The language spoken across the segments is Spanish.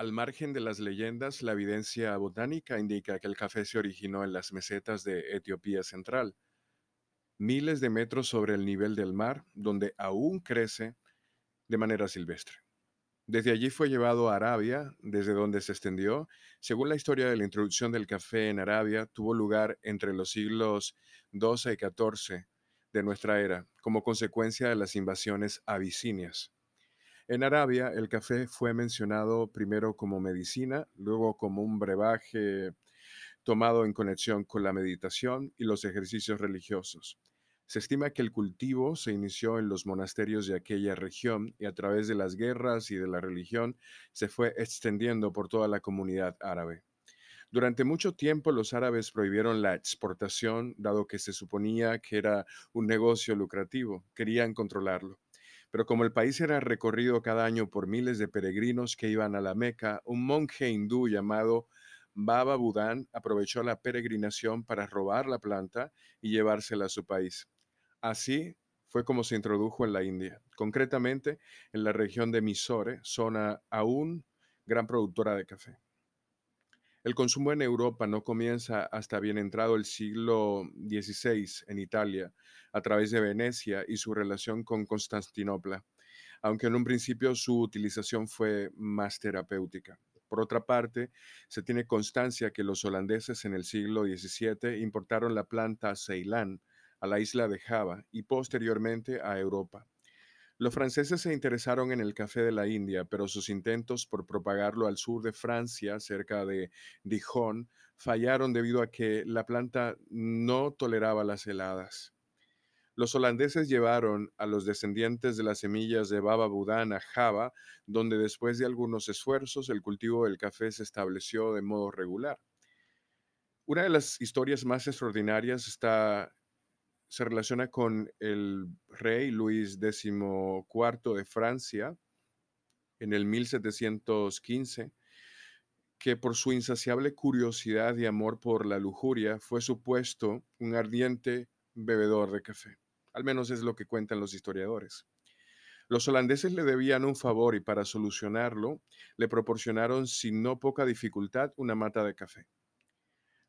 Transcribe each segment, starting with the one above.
Al margen de las leyendas, la evidencia botánica indica que el café se originó en las mesetas de Etiopía Central, miles de metros sobre el nivel del mar, donde aún crece de manera silvestre. Desde allí fue llevado a Arabia, desde donde se extendió. Según la historia de la introducción del café en Arabia, tuvo lugar entre los siglos XII y XIV de nuestra era, como consecuencia de las invasiones abisinias. En Arabia, el café fue mencionado primero como medicina, luego como un brebaje tomado en conexión con la meditación y los ejercicios religiosos. Se estima que el cultivo se inició en los monasterios de aquella región y a través de las guerras y de la religión se fue extendiendo por toda la comunidad árabe. Durante mucho tiempo los árabes prohibieron la exportación, dado que se suponía que era un negocio lucrativo, querían controlarlo. Pero como el país era recorrido cada año por miles de peregrinos que iban a la Meca, un monje hindú llamado Baba Budán aprovechó la peregrinación para robar la planta y llevársela a su país. Así fue como se introdujo en la India, concretamente en la región de Mysore, zona aún gran productora de café. El consumo en Europa no comienza hasta bien entrado el siglo XVI en Italia, a través de Venecia y su relación con Constantinopla, aunque en un principio su utilización fue más terapéutica. Por otra parte, se tiene constancia que los holandeses en el siglo XVII importaron la planta a Ceilán, a la isla de Java y posteriormente a Europa. Los franceses se interesaron en el café de la India, pero sus intentos por propagarlo al sur de Francia, cerca de Dijon, fallaron debido a que la planta no toleraba las heladas. Los holandeses llevaron a los descendientes de las semillas de Baba Budán a Java, donde después de algunos esfuerzos el cultivo del café se estableció de modo regular. Una de las historias más extraordinarias está se relaciona con el rey Luis XIV de Francia en el 1715, que por su insaciable curiosidad y amor por la lujuria fue supuesto un ardiente bebedor de café. Al menos es lo que cuentan los historiadores. Los holandeses le debían un favor y para solucionarlo le proporcionaron sin no poca dificultad una mata de café.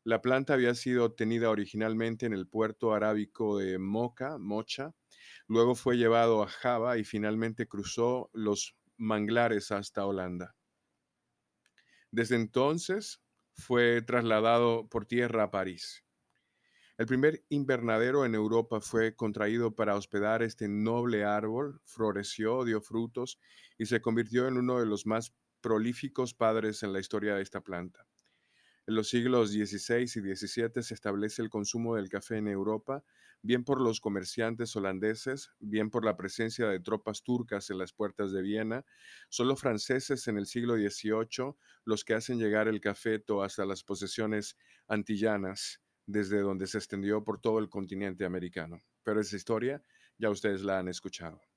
La planta había sido obtenida originalmente en el puerto arábico de Mocha, Mocha, luego fue llevado a Java y finalmente cruzó los manglares hasta Holanda. Desde entonces fue trasladado por tierra a París. El primer invernadero en Europa fue contraído para hospedar este noble árbol, floreció, dio frutos y se convirtió en uno de los más prolíficos padres en la historia de esta planta. En los siglos XVI y XVII se establece el consumo del café en Europa, bien por los comerciantes holandeses, bien por la presencia de tropas turcas en las puertas de Viena. Son los franceses en el siglo XVIII los que hacen llegar el cafeto hasta las posesiones antillanas, desde donde se extendió por todo el continente americano. Pero esa historia ya ustedes la han escuchado.